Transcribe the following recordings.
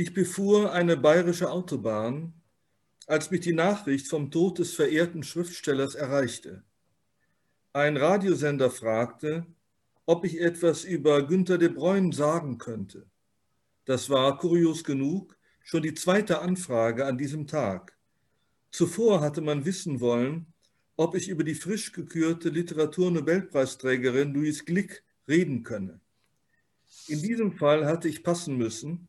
Ich befuhr eine bayerische Autobahn, als mich die Nachricht vom Tod des verehrten Schriftstellers erreichte. Ein Radiosender fragte, ob ich etwas über Günter de Bruyne sagen könnte. Das war kurios genug schon die zweite Anfrage an diesem Tag. Zuvor hatte man wissen wollen, ob ich über die frisch gekürte Literaturnobelpreisträgerin Louise Glick reden könne. In diesem Fall hatte ich passen müssen,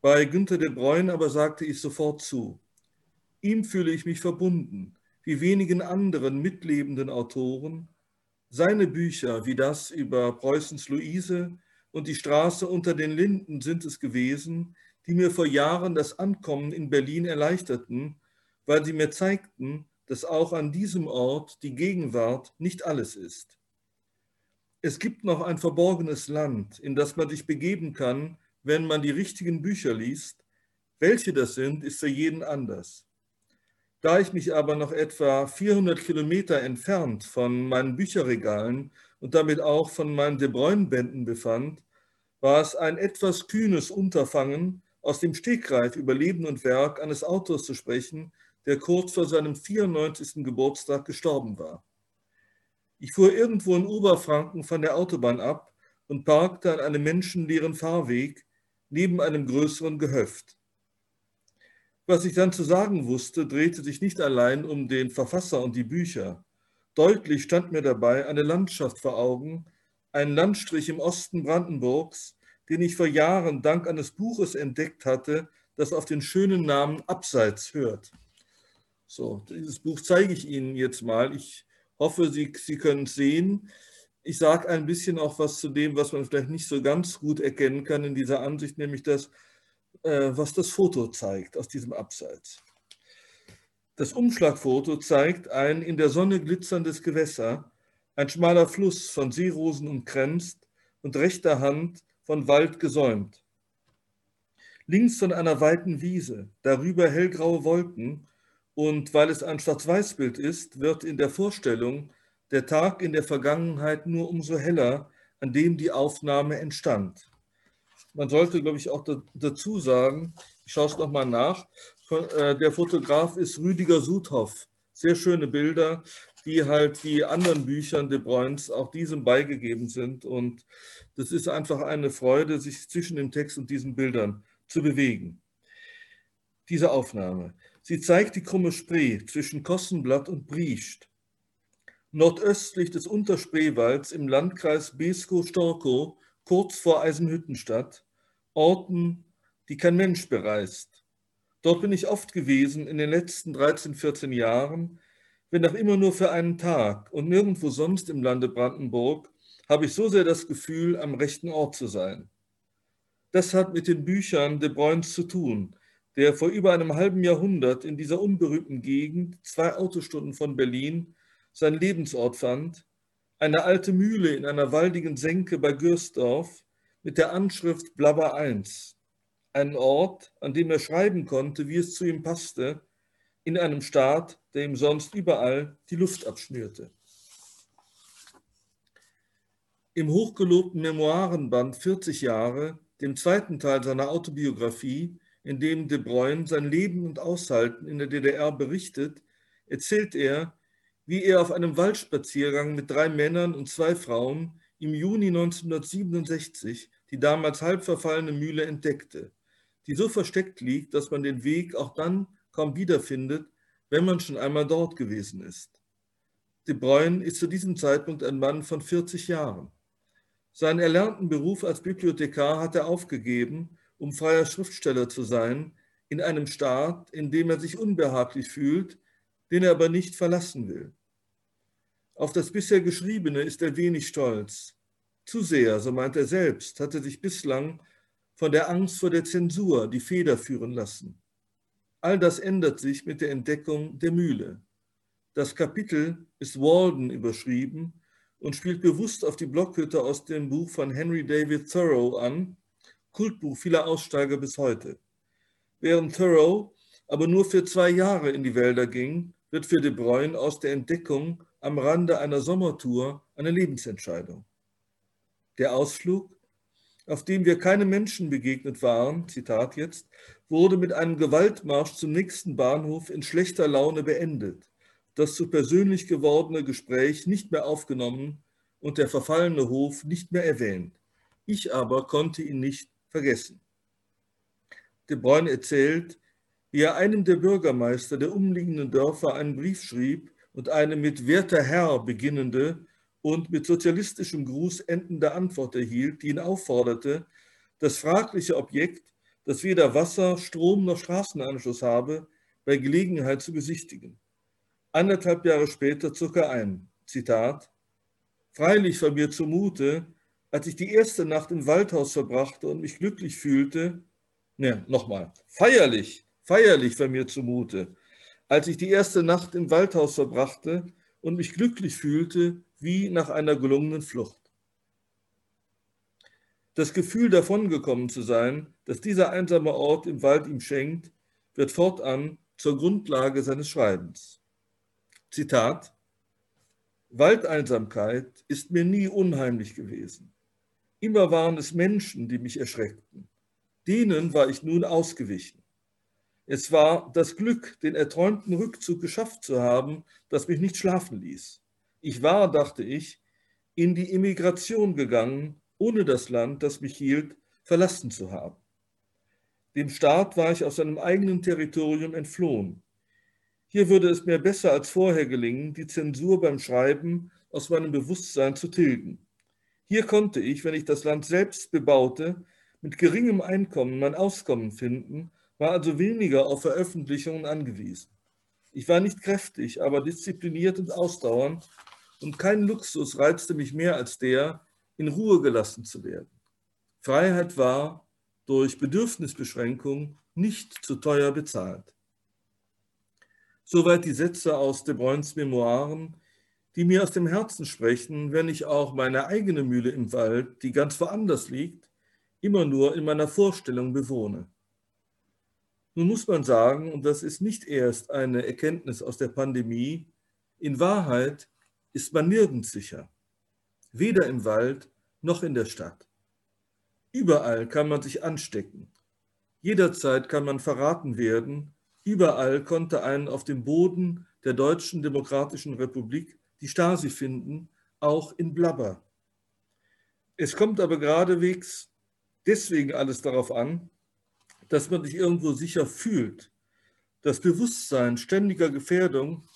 bei Günter de Bruyne aber sagte ich sofort zu. Ihm fühle ich mich verbunden, wie wenigen anderen mitlebenden Autoren. Seine Bücher, wie das über Preußens Luise und die Straße unter den Linden sind es gewesen, die mir vor Jahren das Ankommen in Berlin erleichterten, weil sie mir zeigten, dass auch an diesem Ort die Gegenwart nicht alles ist. Es gibt noch ein verborgenes Land, in das man sich begeben kann, wenn man die richtigen Bücher liest. Welche das sind, ist für jeden anders. Da ich mich aber noch etwa 400 Kilometer entfernt von meinen Bücherregalen und damit auch von meinen De Bruyne-Bänden befand, war es ein etwas kühnes Unterfangen, aus dem Stegreif über Leben und Werk eines Autors zu sprechen, der kurz vor seinem 94. Geburtstag gestorben war. Ich fuhr irgendwo in Oberfranken von der Autobahn ab und parkte an einem menschenleeren Fahrweg, neben einem größeren Gehöft. Was ich dann zu sagen wusste, drehte sich nicht allein um den Verfasser und die Bücher. Deutlich stand mir dabei eine Landschaft vor Augen, ein Landstrich im Osten Brandenburgs, den ich vor Jahren dank eines Buches entdeckt hatte, das auf den schönen Namen Abseits hört. So, dieses Buch zeige ich Ihnen jetzt mal. Ich hoffe, Sie, Sie können es sehen ich sage ein bisschen auch was zu dem, was man vielleicht nicht so ganz gut erkennen kann in dieser Ansicht, nämlich das, äh, was das Foto zeigt aus diesem Abseits. Das Umschlagfoto zeigt ein in der Sonne glitzerndes Gewässer, ein schmaler Fluss von Seerosen umkränzt und rechter Hand von Wald gesäumt. Links von einer weiten Wiese, darüber hellgraue Wolken und weil es ein Schwarz-Weiß-Bild ist, wird in der Vorstellung der Tag in der Vergangenheit nur umso heller, an dem die Aufnahme entstand. Man sollte, glaube ich, auch dazu sagen, ich schaue es nochmal nach, äh, der Fotograf ist Rüdiger Sudhoff. Sehr schöne Bilder, die halt wie anderen Büchern De Bruyns auch diesem beigegeben sind. Und das ist einfach eine Freude, sich zwischen dem Text und diesen Bildern zu bewegen. Diese Aufnahme. Sie zeigt die krumme Spree zwischen Kossenblatt und Briest nordöstlich des Unterspreewalds im Landkreis Beeskow-Storkow, kurz vor Eisenhüttenstadt, Orten, die kein Mensch bereist. Dort bin ich oft gewesen in den letzten 13, 14 Jahren, wenn auch immer nur für einen Tag und nirgendwo sonst im Lande Brandenburg habe ich so sehr das Gefühl, am rechten Ort zu sein. Das hat mit den Büchern de Bruyns zu tun, der vor über einem halben Jahrhundert in dieser unberühmten Gegend, zwei Autostunden von Berlin, sein Lebensort fand, eine alte Mühle in einer waldigen Senke bei Gürsdorf mit der Anschrift Blabber 1, einen Ort, an dem er schreiben konnte, wie es zu ihm passte, in einem Staat, der ihm sonst überall die Luft abschnürte. Im hochgelobten Memoirenband 40 Jahre, dem zweiten Teil seiner Autobiografie, in dem De Bruyne sein Leben und Aushalten in der DDR berichtet, erzählt er, wie er auf einem Waldspaziergang mit drei Männern und zwei Frauen im Juni 1967 die damals halb verfallene Mühle entdeckte, die so versteckt liegt, dass man den Weg auch dann kaum wiederfindet, wenn man schon einmal dort gewesen ist. De Bruyne ist zu diesem Zeitpunkt ein Mann von 40 Jahren. Seinen erlernten Beruf als Bibliothekar hat er aufgegeben, um freier Schriftsteller zu sein, in einem Staat, in dem er sich unbehaglich fühlt, den er aber nicht verlassen will. Auf das bisher Geschriebene ist er wenig stolz. Zu sehr, so meint er selbst, hat er sich bislang von der Angst vor der Zensur die Feder führen lassen. All das ändert sich mit der Entdeckung der Mühle. Das Kapitel ist Walden überschrieben und spielt bewusst auf die Blockhütte aus dem Buch von Henry David Thoreau an, Kultbuch vieler Aussteiger bis heute. Während Thoreau aber nur für zwei Jahre in die Wälder ging, wird für De Bruyne aus der Entdeckung am Rande einer Sommertour eine Lebensentscheidung. Der Ausflug, auf dem wir keine Menschen begegnet waren, Zitat jetzt, wurde mit einem Gewaltmarsch zum nächsten Bahnhof in schlechter Laune beendet, das zu persönlich gewordene Gespräch nicht mehr aufgenommen und der verfallene Hof nicht mehr erwähnt. Ich aber konnte ihn nicht vergessen. De Bruyne erzählt, wie er einem der Bürgermeister der umliegenden Dörfer einen Brief schrieb und eine mit werter Herr beginnende und mit sozialistischem Gruß endende Antwort erhielt, die ihn aufforderte, das fragliche Objekt, das weder Wasser, Strom noch Straßenanschluss habe, bei Gelegenheit zu besichtigen. Anderthalb Jahre später zog er ein. Zitat: Freilich war mir zumute, als ich die erste Nacht im Waldhaus verbrachte und mich glücklich fühlte, ne, nochmal, feierlich, feierlich war mir zumute, als ich die erste Nacht im Waldhaus verbrachte und mich glücklich fühlte, wie nach einer gelungenen Flucht. Das Gefühl, davongekommen zu sein, das dieser einsame Ort im Wald ihm schenkt, wird fortan zur Grundlage seines Schreibens. Zitat Waldeinsamkeit ist mir nie unheimlich gewesen. Immer waren es Menschen, die mich erschreckten. Denen war ich nun ausgewichen. Es war das Glück, den erträumten Rückzug geschafft zu haben, das mich nicht schlafen ließ. Ich war, dachte ich, in die Emigration gegangen, ohne das Land, das mich hielt, verlassen zu haben. Dem Staat war ich aus seinem eigenen Territorium entflohen. Hier würde es mir besser als vorher gelingen, die Zensur beim Schreiben aus meinem Bewusstsein zu tilgen. Hier konnte ich, wenn ich das Land selbst bebaute, mit geringem Einkommen mein Auskommen finden, war also weniger auf Veröffentlichungen angewiesen. Ich war nicht kräftig, aber diszipliniert und ausdauernd und kein Luxus reizte mich mehr als der, in Ruhe gelassen zu werden. Freiheit war durch Bedürfnisbeschränkung nicht zu teuer bezahlt. Soweit die Sätze aus De Bruyns Memoiren, die mir aus dem Herzen sprechen, wenn ich auch meine eigene Mühle im Wald, die ganz woanders liegt, immer nur in meiner Vorstellung bewohne. Nun muss man sagen, und das ist nicht erst eine Erkenntnis aus der Pandemie, in Wahrheit ist man nirgends sicher, weder im Wald noch in der Stadt. Überall kann man sich anstecken, jederzeit kann man verraten werden, überall konnte einen auf dem Boden der Deutschen Demokratischen Republik die Stasi finden, auch in Blabber. Es kommt aber geradewegs deswegen alles darauf an, dass man sich irgendwo sicher fühlt. Das Bewusstsein ständiger Gefährdung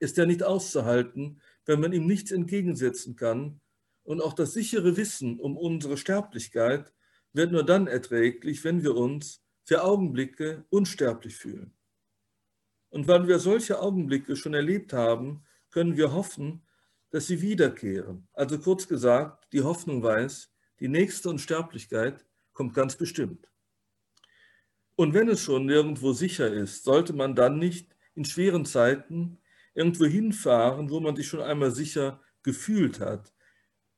ist ja nicht auszuhalten, wenn man ihm nichts entgegensetzen kann. Und auch das sichere Wissen um unsere Sterblichkeit wird nur dann erträglich, wenn wir uns für Augenblicke unsterblich fühlen. Und weil wir solche Augenblicke schon erlebt haben, können wir hoffen, dass sie wiederkehren. Also kurz gesagt, die Hoffnung weiß, die nächste Unsterblichkeit kommt ganz bestimmt. Und wenn es schon nirgendwo sicher ist, sollte man dann nicht in schweren Zeiten irgendwo hinfahren, wo man sich schon einmal sicher gefühlt hat.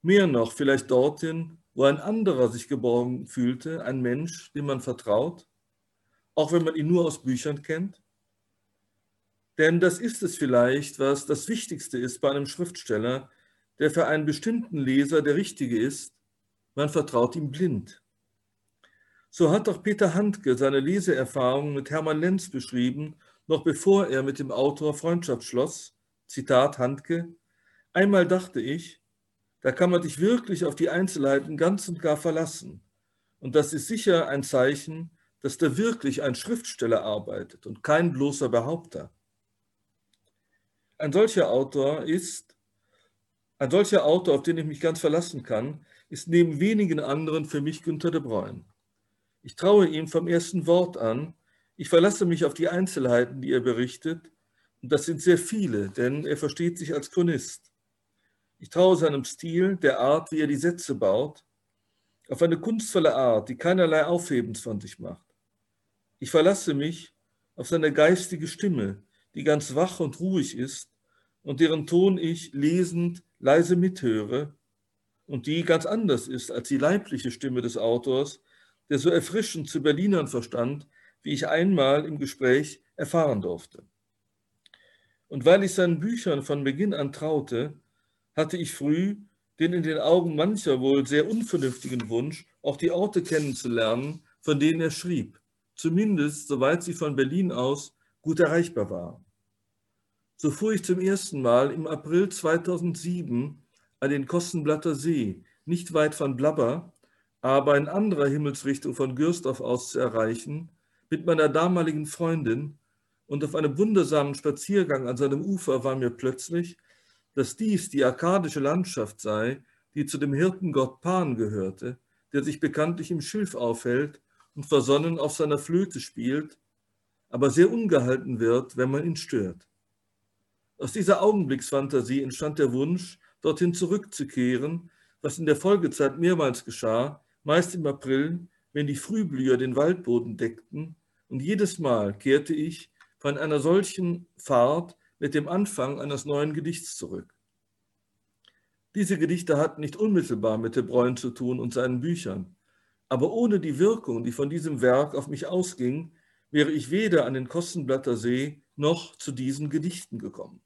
Mehr noch, vielleicht dorthin, wo ein anderer sich geborgen fühlte, ein Mensch, dem man vertraut, auch wenn man ihn nur aus Büchern kennt. Denn das ist es vielleicht, was das Wichtigste ist bei einem Schriftsteller, der für einen bestimmten Leser der Richtige ist. Man vertraut ihm blind. So hat auch Peter Handke seine Leseerfahrung mit Hermann Lenz beschrieben noch bevor er mit dem Autor Freundschaft schloss, Zitat Handke, einmal dachte ich, da kann man dich wirklich auf die Einzelheiten ganz und gar verlassen. Und das ist sicher ein Zeichen, dass da wirklich ein Schriftsteller arbeitet und kein bloßer Behaupter. Ein solcher Autor ist, ein solcher Autor, auf den ich mich ganz verlassen kann, ist neben wenigen anderen für mich Günter de Bruyne. Ich traue ihm vom ersten Wort an, ich verlasse mich auf die Einzelheiten, die er berichtet, und das sind sehr viele, denn er versteht sich als Chronist. Ich traue seinem Stil, der Art, wie er die Sätze baut, auf eine kunstvolle Art, die keinerlei Aufhebens von sich macht. Ich verlasse mich auf seine geistige Stimme, die ganz wach und ruhig ist und deren Ton ich lesend leise mithöre und die ganz anders ist als die leibliche Stimme des Autors, der so erfrischend zu Berlinern verstand, wie ich einmal im Gespräch erfahren durfte. Und weil ich seinen Büchern von Beginn an traute, hatte ich früh den in den Augen mancher wohl sehr unvernünftigen Wunsch, auch die Orte kennenzulernen, von denen er schrieb, zumindest soweit sie von Berlin aus gut erreichbar waren. So fuhr ich zum ersten Mal im April 2007 an den Kostenblatter See, nicht weit von Blabber, aber in anderer Himmelsrichtung von Gürsdorf aus zu erreichen, mit meiner damaligen Freundin, und auf einem wundersamen Spaziergang an seinem Ufer war mir plötzlich, dass dies die arkadische Landschaft sei, die zu dem Hirtengott Pan gehörte, der sich bekanntlich im Schilf aufhält und versonnen auf seiner Flöte spielt, aber sehr ungehalten wird, wenn man ihn stört. Aus dieser Augenblicksfantasie entstand der Wunsch, dorthin zurückzukehren, was in der Folgezeit mehrmals geschah, meist im April, wenn die Frühblüher den Waldboden deckten, und jedes Mal kehrte ich von einer solchen Fahrt mit dem Anfang eines neuen Gedichts zurück. Diese Gedichte hatten nicht unmittelbar mit De Bruyne zu tun und seinen Büchern, aber ohne die Wirkung, die von diesem Werk auf mich ausging, wäre ich weder an den Kostenblatter See noch zu diesen Gedichten gekommen.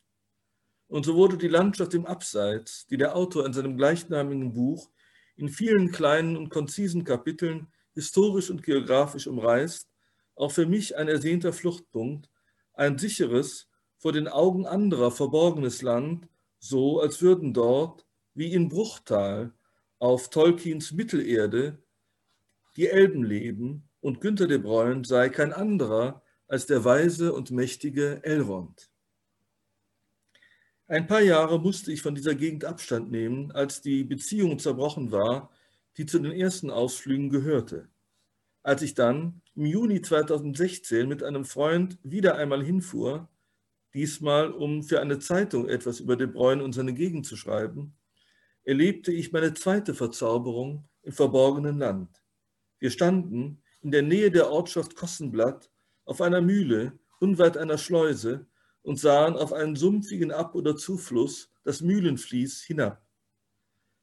Und so wurde die Landschaft im Abseits, die der Autor in seinem gleichnamigen Buch in vielen kleinen und konzisen Kapiteln historisch und geografisch umreißt, auch für mich ein ersehnter Fluchtpunkt, ein sicheres, vor den Augen anderer verborgenes Land, so als würden dort wie in Bruchtal auf Tolkiens Mittelerde die Elben leben und Günter de Bruyne sei kein anderer als der weise und mächtige Elrond. Ein paar Jahre musste ich von dieser Gegend Abstand nehmen, als die Beziehung zerbrochen war, die zu den ersten Ausflügen gehörte. Als ich dann im Juni 2016 mit einem Freund wieder einmal hinfuhr, diesmal um für eine Zeitung etwas über De Bruyne und seine Gegend zu schreiben, erlebte ich meine zweite Verzauberung im verborgenen Land. Wir standen in der Nähe der Ortschaft Kossenblatt auf einer Mühle unweit einer Schleuse und sahen auf einen sumpfigen Ab- oder Zufluss, das Mühlenfließ, hinab.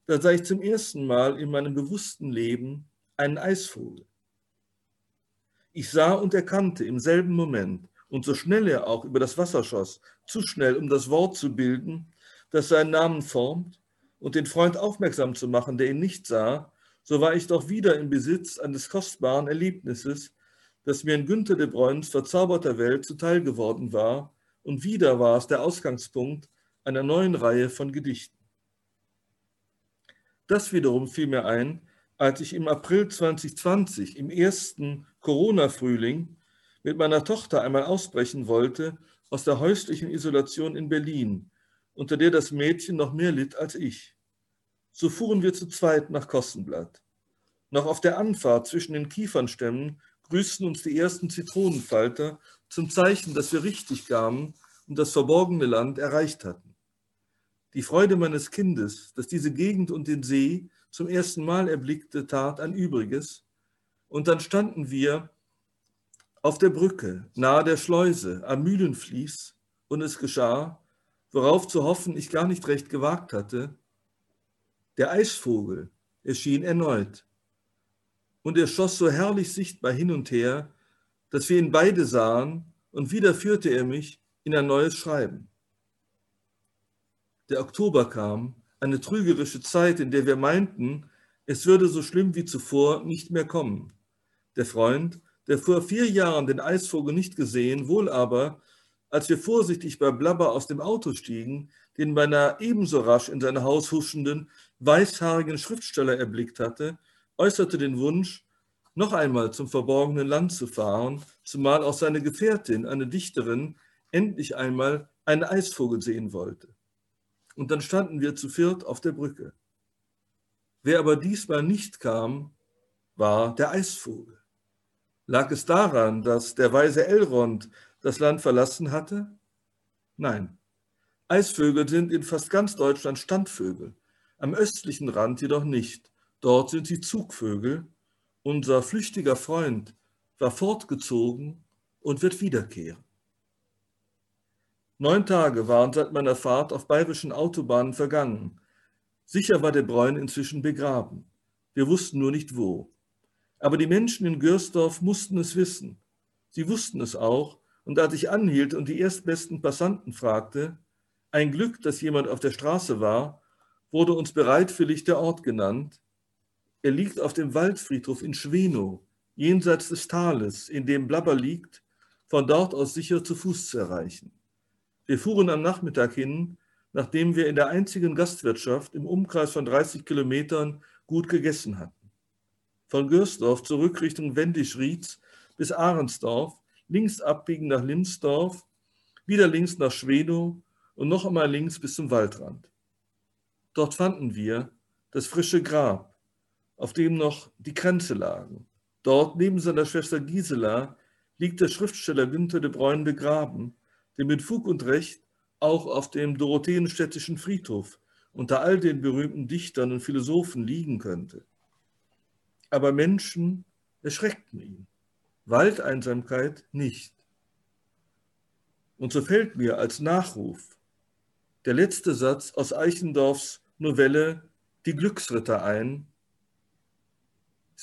Da sah ich zum ersten Mal in meinem bewussten Leben einen Eisvogel. Ich sah und erkannte im selben Moment, und so schnell er auch über das Wasser schoss, zu schnell, um das Wort zu bilden, das seinen Namen formt, und den Freund aufmerksam zu machen, der ihn nicht sah, so war ich doch wieder im Besitz eines kostbaren Erlebnisses, das mir in Günther de Bruins verzauberter Welt zuteil geworden war, und wieder war es der Ausgangspunkt einer neuen Reihe von Gedichten. Das wiederum fiel mir ein, als ich im April 2020, im ersten Corona-Frühling, mit meiner Tochter einmal ausbrechen wollte aus der häuslichen Isolation in Berlin, unter der das Mädchen noch mehr litt als ich. So fuhren wir zu zweit nach Kostenblatt. Noch auf der Anfahrt zwischen den Kiefernstämmen grüßten uns die ersten Zitronenfalter zum Zeichen, dass wir richtig kamen und das verborgene Land erreicht hatten. Die Freude meines Kindes, dass diese Gegend und den See zum ersten Mal erblickte, tat ein Übriges. Und dann standen wir auf der Brücke, nahe der Schleuse, am Mühlenfließ, und es geschah, worauf zu hoffen ich gar nicht recht gewagt hatte. Der Eisvogel erschien erneut. Und er schoss so herrlich sichtbar hin und her, dass wir ihn beide sahen, und wieder führte er mich in ein neues Schreiben. Der Oktober kam, eine trügerische Zeit, in der wir meinten, es würde so schlimm wie zuvor nicht mehr kommen. Der Freund, der vor vier Jahren den Eisvogel nicht gesehen, wohl aber als wir vorsichtig bei Blabber aus dem Auto stiegen, den beinahe ebenso rasch in sein Haus huschenden, weißhaarigen Schriftsteller erblickt hatte, äußerte den Wunsch, noch einmal zum verborgenen Land zu fahren, zumal auch seine Gefährtin, eine Dichterin, endlich einmal einen Eisvogel sehen wollte. Und dann standen wir zu viert auf der Brücke. Wer aber diesmal nicht kam, war der Eisvogel. Lag es daran, dass der weise Elrond das Land verlassen hatte? Nein. Eisvögel sind in fast ganz Deutschland Standvögel, am östlichen Rand jedoch nicht. Dort sind sie Zugvögel. Unser flüchtiger Freund war fortgezogen und wird wiederkehren. Neun Tage waren seit meiner Fahrt auf bayerischen Autobahnen vergangen. Sicher war der Bräun inzwischen begraben. Wir wussten nur nicht wo. Aber die Menschen in Gürsdorf mussten es wissen. Sie wussten es auch, und als ich anhielt und die erstbesten Passanten fragte, ein Glück, dass jemand auf der Straße war, wurde uns bereitwillig der Ort genannt, Er liegt auf dem Waldfriedhof in Schwenow, jenseits des Tales, in dem Blabber liegt, von dort aus sicher zu Fuß zu erreichen. Wir fuhren am Nachmittag hin, nachdem wir in der einzigen Gastwirtschaft im Umkreis von 30 Kilometern gut gegessen hatten. Von Görsdorf zurück Richtung Wendisch-Rietz bis Ahrensdorf, links abbiegen nach Limsdorf, wieder links nach Schwedow und noch einmal links bis zum Waldrand. Dort fanden wir das frische Grab, auf dem noch die Kränze lagen. Dort, neben seiner Schwester Gisela, liegt der Schriftsteller Günther de Bruyne begraben, der mit Fug und Recht auch auf dem Dorotheenstädtischen Friedhof unter all den berühmten Dichtern und Philosophen liegen könnte. Aber Menschen erschreckten ihn, Waldeinsamkeit nicht. Und so fällt mir als Nachruf der letzte Satz aus Eichendorffs Novelle Die Glücksritter ein.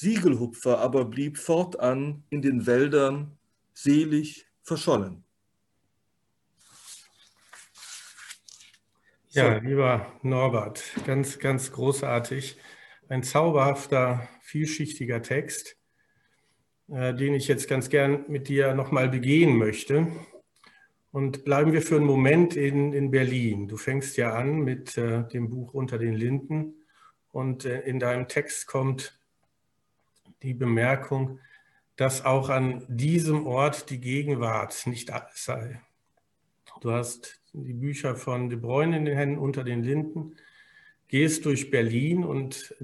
Siegelhupfer aber blieb fortan in den Wäldern selig verschollen. Ja, lieber Norbert, ganz, ganz großartig. Ein zauberhafter, vielschichtiger Text, äh, den ich jetzt ganz gern mit dir nochmal begehen möchte. Und bleiben wir für einen Moment in, in Berlin. Du fängst ja an mit äh, dem Buch Unter den Linden und äh, in deinem Text kommt die Bemerkung, dass auch an diesem Ort die Gegenwart nicht alles sei. Du hast die Bücher von De Bruyne in den Händen unter den Linden, gehst durch Berlin und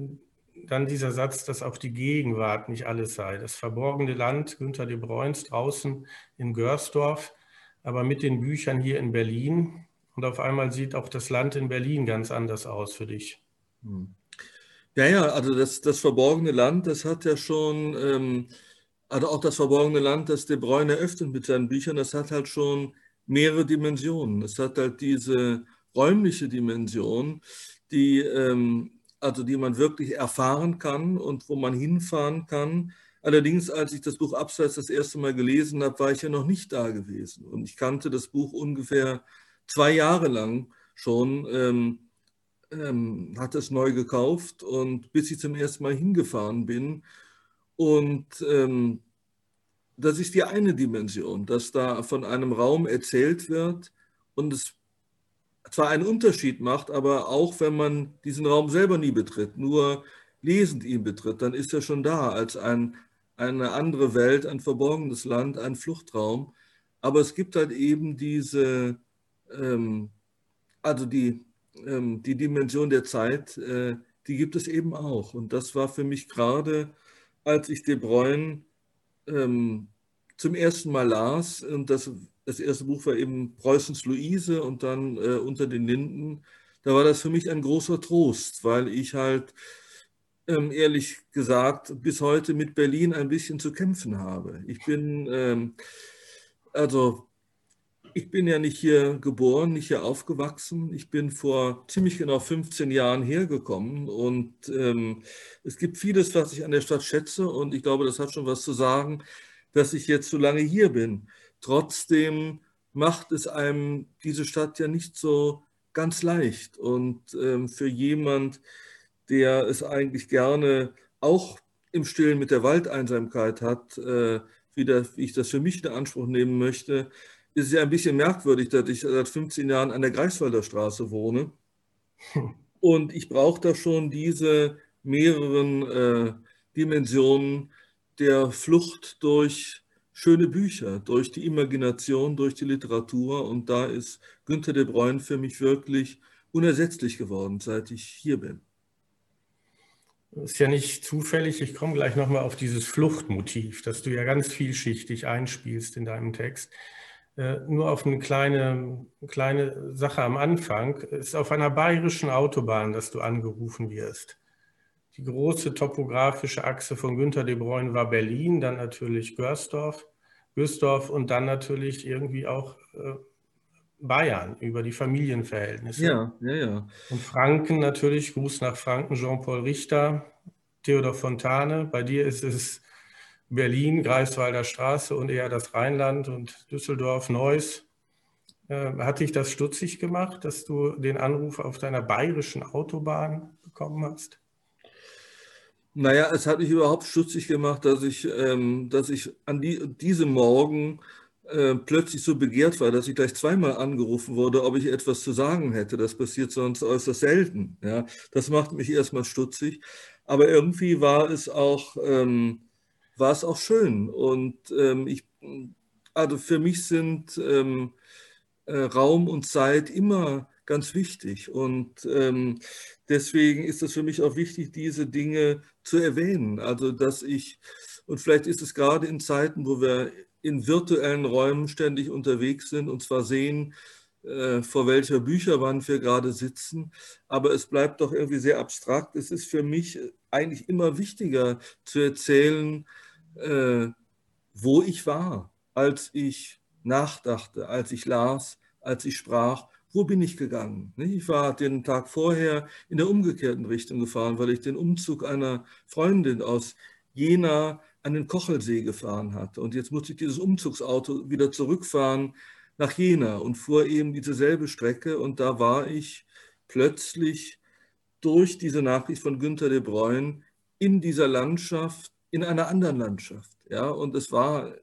dann dieser Satz, dass auch die Gegenwart nicht alles sei. Das verborgene Land Günter de Bruyns draußen in Görsdorf, aber mit den Büchern hier in Berlin. Und auf einmal sieht auch das Land in Berlin ganz anders aus für dich. Hm. Ja, ja, also das, das verborgene Land, das hat ja schon, ähm, also auch das verborgene Land, das De Bruyne öffnet mit seinen Büchern, das hat halt schon mehrere Dimensionen. Es hat halt diese räumliche Dimension, die, ähm, also die man wirklich erfahren kann und wo man hinfahren kann. Allerdings, als ich das Buch Abseits das erste Mal gelesen habe, war ich ja noch nicht da gewesen. Und ich kannte das Buch ungefähr zwei Jahre lang schon, ähm, ähm, hatte es neu gekauft und bis ich zum ersten Mal hingefahren bin. Und ähm, das ist die eine Dimension, dass da von einem Raum erzählt wird und es zwar einen Unterschied macht, aber auch wenn man diesen Raum selber nie betritt, nur lesend ihn betritt, dann ist er schon da als ein, eine andere Welt, ein verborgenes Land, ein Fluchtraum. Aber es gibt halt eben diese, ähm, also die, ähm, die Dimension der Zeit, äh, die gibt es eben auch. Und das war für mich gerade, als ich De Bruyne ähm, zum ersten Mal las. Und das, das erste Buch war eben Preußens Luise und dann äh, Unter den Linden. Da war das für mich ein großer Trost, weil ich halt ähm, ehrlich gesagt bis heute mit Berlin ein bisschen zu kämpfen habe. Ich bin, ähm, also ich bin ja nicht hier geboren, nicht hier aufgewachsen. Ich bin vor ziemlich genau 15 Jahren hergekommen und ähm, es gibt vieles, was ich an der Stadt schätze und ich glaube, das hat schon was zu sagen, dass ich jetzt so lange hier bin. Trotzdem macht es einem diese Stadt ja nicht so ganz leicht und ähm, für jemand, der es eigentlich gerne auch im Stillen mit der Waldeinsamkeit hat, äh, wie, das, wie ich das für mich in Anspruch nehmen möchte, ist ja ein bisschen merkwürdig, dass ich seit 15 Jahren an der Greifswalder Straße wohne. Und ich brauche da schon diese mehreren äh, Dimensionen der Flucht durch schöne Bücher, durch die Imagination, durch die Literatur. Und da ist Günter de Bruyne für mich wirklich unersetzlich geworden, seit ich hier bin. Das ist ja nicht zufällig. Ich komme gleich nochmal auf dieses Fluchtmotiv, das du ja ganz vielschichtig einspielst in deinem Text. Äh, nur auf eine kleine, kleine Sache am Anfang. Es ist auf einer bayerischen Autobahn, dass du angerufen wirst. Die große topografische Achse von Günter de Bruyne war Berlin, dann natürlich Görsdorf, Görsdorf und dann natürlich irgendwie auch äh, Bayern über die Familienverhältnisse. Ja, ja, ja. Und Franken natürlich, Gruß nach Franken, Jean-Paul Richter, Theodor Fontane. Bei dir ist es Berlin, Greifswalder Straße und eher das Rheinland und Düsseldorf, Neuss. Äh, hat dich das stutzig gemacht, dass du den Anruf auf deiner bayerischen Autobahn bekommen hast? Naja, es hat mich überhaupt stutzig gemacht, dass ich, ähm, dass ich an die, diesem Morgen äh, plötzlich so begehrt war, dass ich gleich zweimal angerufen wurde, ob ich etwas zu sagen hätte. Das passiert sonst äußerst selten. Ja, das macht mich erstmal stutzig. Aber irgendwie war es auch, ähm, war es auch schön. Und ähm, ich, also für mich sind ähm, äh, Raum und Zeit immer ganz wichtig. Und ähm, deswegen ist es für mich auch wichtig, diese Dinge zu erwähnen. Also, dass ich, und vielleicht ist es gerade in Zeiten, wo wir in virtuellen Räumen ständig unterwegs sind und zwar sehen, äh, vor welcher Bücherwand wir gerade sitzen, aber es bleibt doch irgendwie sehr abstrakt. Es ist für mich eigentlich immer wichtiger zu erzählen, äh, wo ich war, als ich nachdachte, als ich las, als ich sprach wo bin ich gegangen? Ich war den Tag vorher in der umgekehrten Richtung gefahren, weil ich den Umzug einer Freundin aus Jena an den Kochelsee gefahren hatte. Und jetzt musste ich dieses Umzugsauto wieder zurückfahren nach Jena und fuhr eben dieselbe Strecke. Und da war ich plötzlich durch diese Nachricht von Günter de Bruyne in dieser Landschaft, in einer anderen Landschaft. Ja, und es war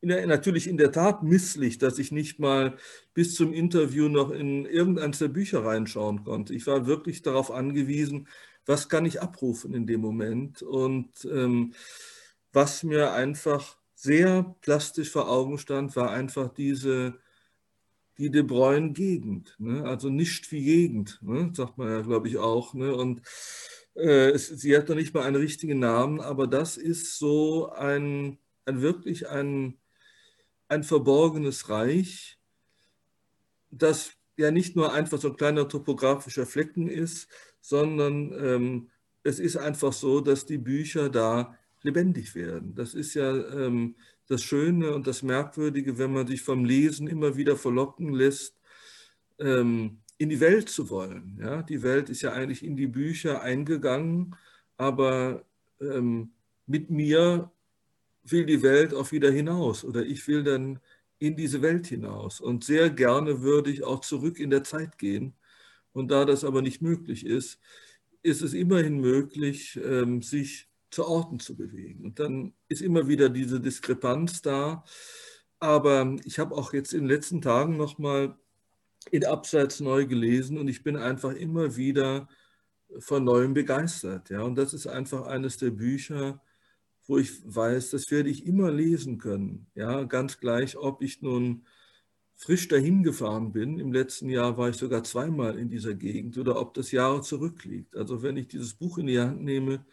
natürlich in der Tat misslich, dass ich nicht mal bis zum Interview noch in irgendeines der Bücher reinschauen konnte. Ich war wirklich darauf angewiesen, was kann ich abrufen in dem Moment und ähm, was mir einfach sehr plastisch vor Augen stand, war einfach diese die De Bruyne-Gegend, ne? also nicht wie Gegend, ne? sagt man ja, glaube ich, auch. Ne? Und sie hat noch nicht mal einen richtigen Namen, aber das ist so ein, ein wirklich ein, ein verborgenes Reich, das ja nicht nur einfach so ein kleiner topografischer Flecken ist, sondern ähm, es ist einfach so, dass die Bücher da lebendig werden. Das ist ja ähm, das Schöne und das Merkwürdige, wenn man sich vom Lesen immer wieder verlocken lässt, ähm, in die Welt zu wollen. Ja? Die Welt ist ja eigentlich in die Bücher eingegangen, aber ähm, mit mir will die Welt auch wieder hinaus oder ich will dann in diese Welt hinaus. Und sehr gerne würde ich auch zurück in der Zeit gehen. Und da das aber nicht möglich ist, ist es immerhin möglich, ähm, sich zu Orten zu bewegen. Und dann ist immer wieder diese Diskrepanz da. Aber ich habe auch jetzt in den letzten Tagen nochmal in Abseits neu gelesen und ich bin einfach immer wieder von neuem begeistert. Ja? Und das ist einfach eines der Bücher, wo ich weiß, das werde ich immer lesen können. Ja, ganz gleich, ob ich nun frisch dahin gefahren bin. Im letzten Jahr war ich sogar zweimal in dieser Gegend oder ob das Jahre zurückliegt. Also wenn ich dieses Buch in die Hand nehme,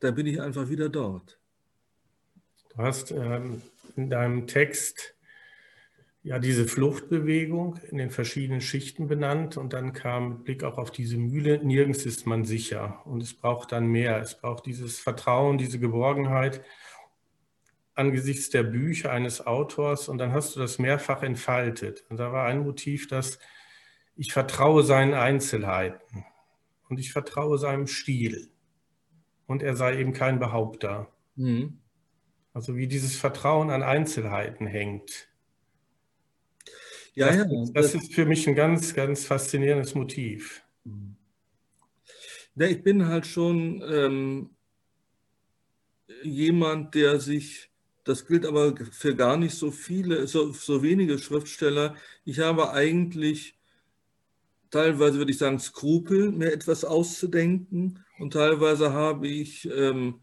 dann bin ich einfach wieder dort. Du hast ähm, in deinem Text ja diese Fluchtbewegung in den verschiedenen Schichten benannt und dann kam mit Blick auch auf diese Mühle, nirgends ist man sicher und es braucht dann mehr. Es braucht dieses Vertrauen, diese Geborgenheit angesichts der Bücher eines Autors und dann hast du das mehrfach entfaltet. Und da war ein Motiv, dass ich vertraue seinen Einzelheiten und ich vertraue seinem Stil und er sei eben kein Behaupter. Mhm. Also wie dieses Vertrauen an Einzelheiten hängt. Ja, das, ja, das, das ist für mich ein ganz, ganz faszinierendes Motiv. Ja, ich bin halt schon ähm, jemand, der sich, das gilt aber für gar nicht so viele, so, so wenige Schriftsteller, ich habe eigentlich teilweise, würde ich sagen, Skrupel, mir etwas auszudenken. Und teilweise habe ich ähm,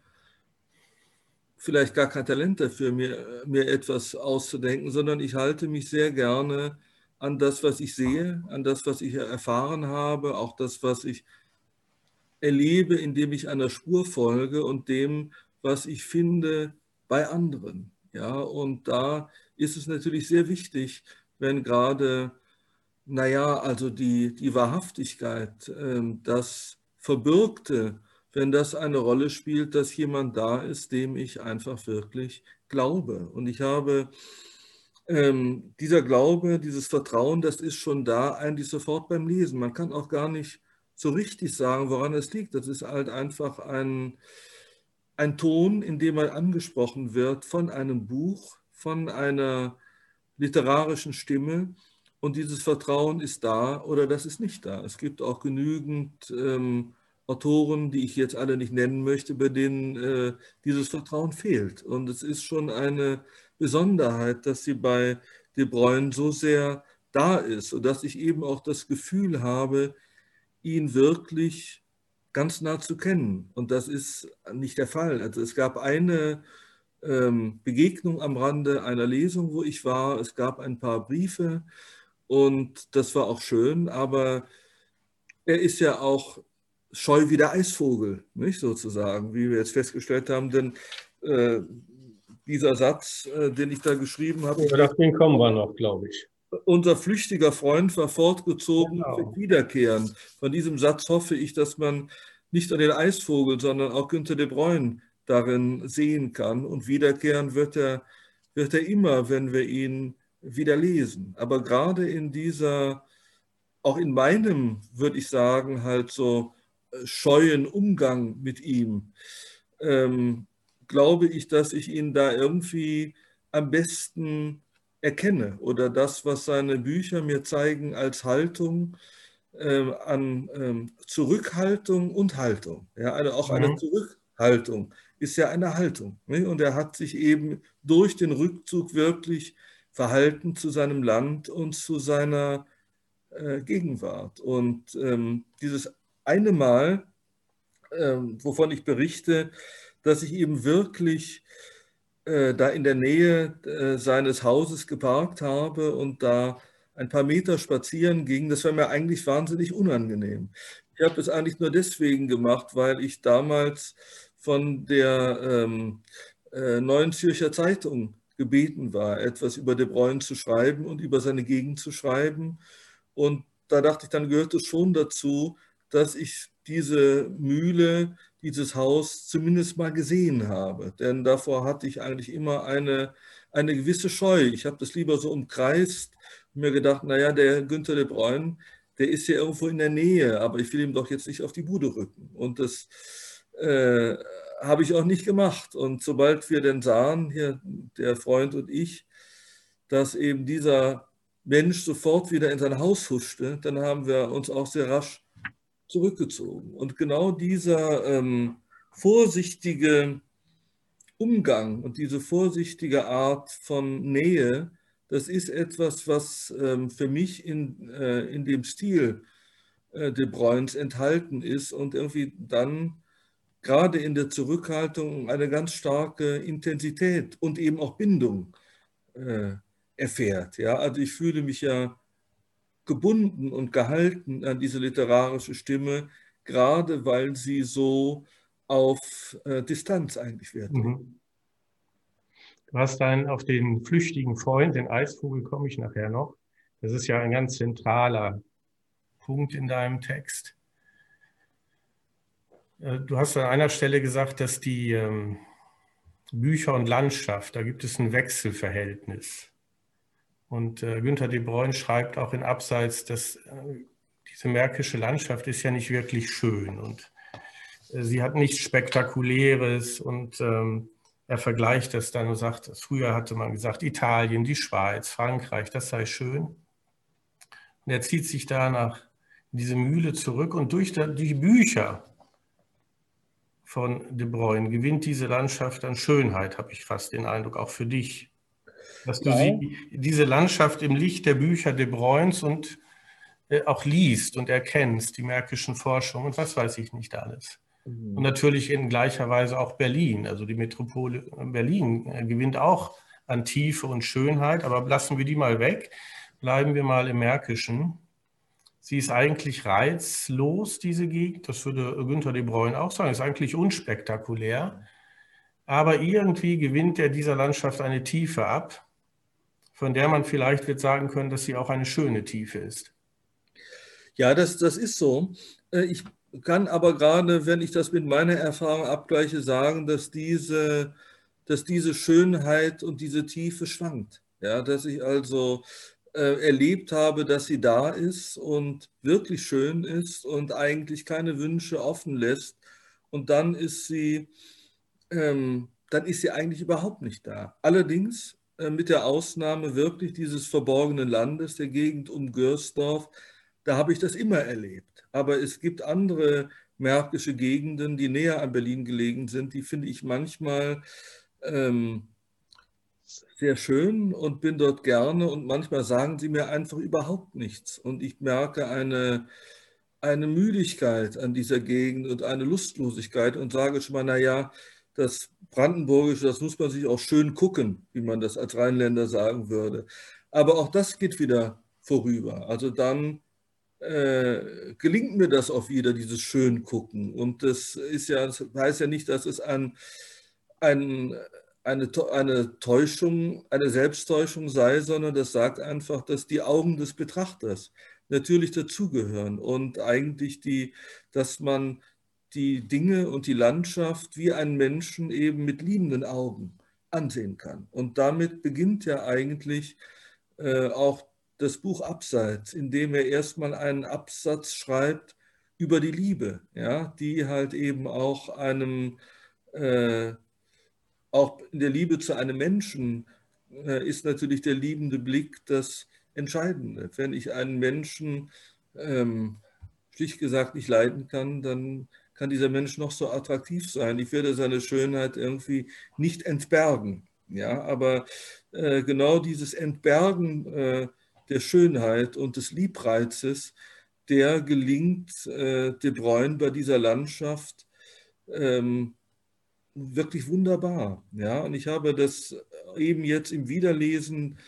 vielleicht gar kein Talent dafür, mir, mir etwas auszudenken, sondern ich halte mich sehr gerne an das, was ich sehe, an das, was ich erfahren habe, auch das, was ich erlebe, indem ich einer Spur folge und dem, was ich finde bei anderen. Ja, und da ist es natürlich sehr wichtig, wenn gerade, naja, also die, die Wahrhaftigkeit, äh, das Verbürgte, wenn das eine Rolle spielt, dass jemand da ist, dem ich einfach wirklich glaube. Und ich habe ähm, dieser Glaube, dieses Vertrauen, das ist schon da eigentlich sofort beim Lesen. Man kann auch gar nicht so richtig sagen, woran es liegt. Das ist halt einfach ein, ein Ton, in dem man angesprochen wird von einem Buch, von einer literarischen Stimme. Und dieses Vertrauen ist da oder das ist nicht da. Es gibt auch genügend ähm, Autoren, die ich jetzt alle nicht nennen möchte, bei denen äh, dieses Vertrauen fehlt. Und es ist schon eine Besonderheit, dass sie bei De Bruyne so sehr da ist, sodass ich eben auch das Gefühl habe, ihn wirklich ganz nah zu kennen. Und das ist nicht der Fall. Also es gab eine ähm, Begegnung am Rande einer Lesung, wo ich war. Es gab ein paar Briefe und das war auch schön, aber er ist ja auch scheu wie der Eisvogel, nicht sozusagen, wie wir jetzt festgestellt haben, denn äh, dieser Satz, äh, den ich da geschrieben habe. Ja, auf den kommen wir noch, glaube ich. Unser flüchtiger Freund war fortgezogen genau. wiederkehren. Von diesem Satz hoffe ich, dass man nicht an den Eisvogel, sondern auch Günter de Bruyne darin sehen kann. Und wiederkehren wird er, wird er immer, wenn wir ihn wieder lesen. Aber gerade in dieser, auch in meinem, würde ich sagen, halt so scheuen Umgang mit ihm, ähm, glaube ich, dass ich ihn da irgendwie am besten erkenne oder das, was seine Bücher mir zeigen als Haltung äh, an ähm, Zurückhaltung und Haltung. Ja, eine, auch eine mhm. Zurückhaltung ist ja eine Haltung. Ne? Und er hat sich eben durch den Rückzug wirklich verhalten zu seinem Land und zu seiner äh, Gegenwart. Und ähm, dieses eine Mal, ähm, wovon ich berichte, dass ich eben wirklich äh, da in der Nähe äh, seines Hauses geparkt habe und da ein paar Meter spazieren ging, das war mir eigentlich wahnsinnig unangenehm. Ich habe es eigentlich nur deswegen gemacht, weil ich damals von der ähm, äh, Neuen Zürcher Zeitung gebeten war, etwas über De Bruyne zu schreiben und über seine Gegend zu schreiben. Und da dachte ich, dann gehört es schon dazu, dass ich diese Mühle, dieses Haus zumindest mal gesehen habe. Denn davor hatte ich eigentlich immer eine, eine gewisse Scheu. Ich habe das lieber so umkreist und mir gedacht, naja, der Günther de Bruyne, der ist ja irgendwo in der Nähe, aber ich will ihm doch jetzt nicht auf die Bude rücken. Und das äh, habe ich auch nicht gemacht. Und sobald wir denn sahen, hier der Freund und ich, dass eben dieser Mensch sofort wieder in sein Haus huschte, dann haben wir uns auch sehr rasch zurückgezogen. Und genau dieser ähm, vorsichtige Umgang und diese vorsichtige Art von Nähe, das ist etwas, was ähm, für mich in, äh, in dem Stil äh, de Bruyns enthalten ist und irgendwie dann gerade in der Zurückhaltung eine ganz starke Intensität und eben auch Bindung äh, erfährt. Ja? Also ich fühle mich ja gebunden und gehalten an diese literarische Stimme, gerade weil sie so auf äh, Distanz eigentlich wird. Mhm. Du hast dann auf den flüchtigen Freund, den Eisvogel, komme ich nachher noch. Das ist ja ein ganz zentraler Punkt in deinem Text. Äh, du hast an einer Stelle gesagt, dass die ähm, Bücher und Landschaft, da gibt es ein Wechselverhältnis. Und äh, Günther de Bruyne schreibt auch in Abseits, dass äh, diese märkische Landschaft ist ja nicht wirklich schön und äh, sie hat nichts Spektakuläres und ähm, er vergleicht das dann und sagt, früher hatte man gesagt, Italien, die Schweiz, Frankreich, das sei schön. Und er zieht sich da nach diese Mühle zurück und durch die Bücher von De Bruyne gewinnt diese Landschaft an Schönheit, habe ich fast den Eindruck, auch für dich. Dass du sie, diese Landschaft im Licht der Bücher De Bruyns und äh, auch liest und erkennst, die märkischen Forschungen und was weiß ich nicht alles. Mhm. Und natürlich in gleicher Weise auch Berlin. Also die Metropole Berlin äh, gewinnt auch an Tiefe und Schönheit, aber lassen wir die mal weg. Bleiben wir mal im Märkischen. Sie ist eigentlich reizlos, diese Gegend. Das würde Günther de Bruyne auch sagen. Ist eigentlich unspektakulär. Aber irgendwie gewinnt er dieser Landschaft eine Tiefe ab, von der man vielleicht wird sagen können, dass sie auch eine schöne Tiefe ist. Ja, das, das ist so. Äh, ich kann aber gerade, wenn ich das mit meiner Erfahrung abgleiche, sagen, dass diese, dass diese Schönheit und diese Tiefe schwankt. Ja, dass ich also äh, erlebt habe, dass sie da ist und wirklich schön ist und eigentlich keine Wünsche offen lässt. Und dann ist sie, ähm, dann ist sie eigentlich überhaupt nicht da. Allerdings äh, mit der Ausnahme wirklich dieses verborgenen Landes, der Gegend um Görsdorf, da habe ich das immer erlebt. Aber es gibt andere märkische Gegenden, die näher an Berlin gelegen sind, die finde ich manchmal ähm, sehr schön und bin dort gerne und manchmal sagen sie mir einfach überhaupt nichts. Und ich merke eine, eine Müdigkeit an dieser Gegend und eine Lustlosigkeit und sage schon mal, naja, das Brandenburgische, das muss man sich auch schön gucken, wie man das als Rheinländer sagen würde. Aber auch das geht wieder vorüber. Also dann äh, gelingt mir das auch wieder, dieses schön gucken. Und das ist ja, das heißt ja nicht, dass es ein, ein, eine, eine Täuschung, eine Selbsttäuschung sei, sondern das sagt einfach, dass die Augen des Betrachters natürlich dazugehören und eigentlich die, dass man die Dinge und die Landschaft wie einen Menschen eben mit liebenden Augen ansehen kann. Und damit beginnt ja eigentlich äh, auch das Buch Abseits, in dem er erstmal einen Absatz schreibt über die Liebe, ja, die halt eben auch einem, äh, auch in der Liebe zu einem Menschen äh, ist natürlich der liebende Blick das Entscheidende. Wenn ich einen Menschen ähm, schlicht gesagt nicht leiden kann, dann kann dieser Mensch noch so attraktiv sein. Ich werde seine Schönheit irgendwie nicht entbergen. Ja, aber äh, genau dieses Entbergen äh, der Schönheit und des Liebreizes, der gelingt äh, De Bruyne bei dieser Landschaft ähm, wirklich wunderbar. Ja, und ich habe das eben jetzt im Wiederlesen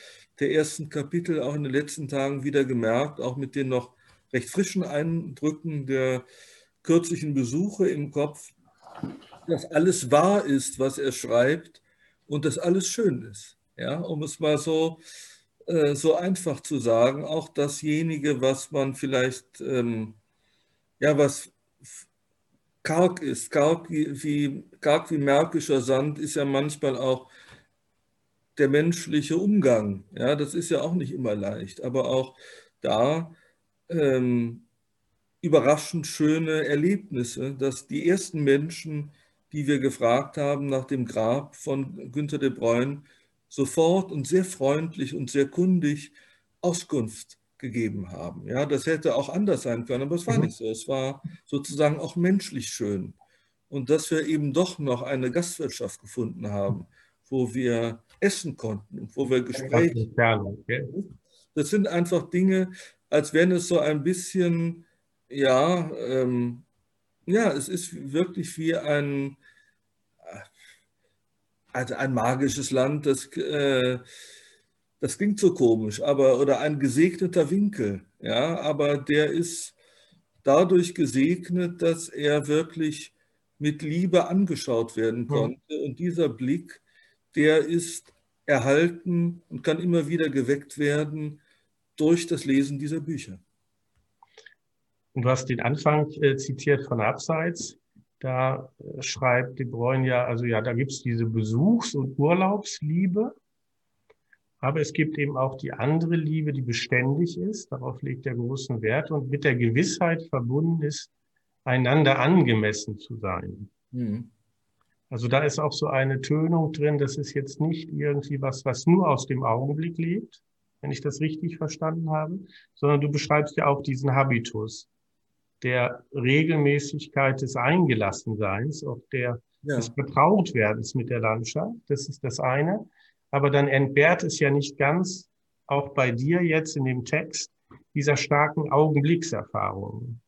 der ersten Kapitel auch in den letzten Tagen wieder gemerkt, auch mit den noch recht frischen Eindrücken der kürzlichen Besuche im Kopf, dass alles wahr ist, was er schreibt und dass alles schön ist. Ja, um es mal so, äh, so einfach zu sagen, auch dasjenige, was man vielleicht, ähm, ja, was karg ist, karg wie, karg wie märkischer Sand, ist ja manchmal auch der menschliche Umgang. Ja, das ist ja auch nicht immer leicht, aber auch da ähm, überraschend schöne Erlebnisse, dass die ersten Menschen, die wir gefragt haben nach dem Grab von Günter de Bruyne, sofort und sehr freundlich und sehr kundig Auskunft gegeben haben. Ja, das hätte auch anders sein können, aber es war mhm. nicht so. Es war sozusagen auch menschlich schön. Und dass wir eben doch noch eine Gastwirtschaft gefunden haben, wo wir essen konnten, wo wir Gespräche. Das sind einfach Dinge, als wenn es so ein bisschen ja, ähm, ja, es ist wirklich wie ein, also ein magisches Land, das, äh, das klingt so komisch, aber oder ein gesegneter Winkel, ja, aber der ist dadurch gesegnet, dass er wirklich mit Liebe angeschaut werden konnte. Ja. Und dieser Blick, der ist erhalten und kann immer wieder geweckt werden durch das Lesen dieser Bücher. Und du hast den Anfang äh, zitiert von Abseits. Da äh, schreibt De Bruyne ja, also ja, da gibt es diese Besuchs- und Urlaubsliebe. Aber es gibt eben auch die andere Liebe, die beständig ist. Darauf legt er großen Wert und mit der Gewissheit verbunden ist, einander angemessen zu sein. Mhm. Also da ist auch so eine Tönung drin, das ist jetzt nicht irgendwie was, was nur aus dem Augenblick lebt, wenn ich das richtig verstanden habe, sondern du beschreibst ja auch diesen Habitus der Regelmäßigkeit des Eingelassenseins, auch der, ja. des Betrautwerdens mit der Landschaft. Das ist das eine. Aber dann entbehrt es ja nicht ganz, auch bei dir jetzt in dem Text, dieser starken Augenblickserfahrung.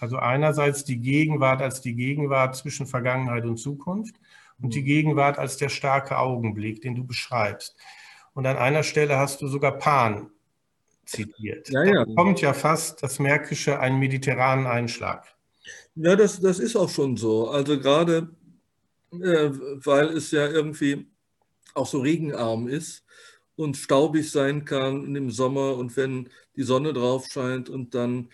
Also einerseits die Gegenwart als die Gegenwart zwischen Vergangenheit und Zukunft und die Gegenwart als der starke Augenblick, den du beschreibst. Und an einer Stelle hast du sogar Pan zitiert. Ja, ja. Da kommt ja fast das Märkische einen mediterranen Einschlag. Ja, das, das ist auch schon so. Also gerade, äh, weil es ja irgendwie auch so regenarm ist und staubig sein kann im Sommer und wenn die Sonne drauf scheint und dann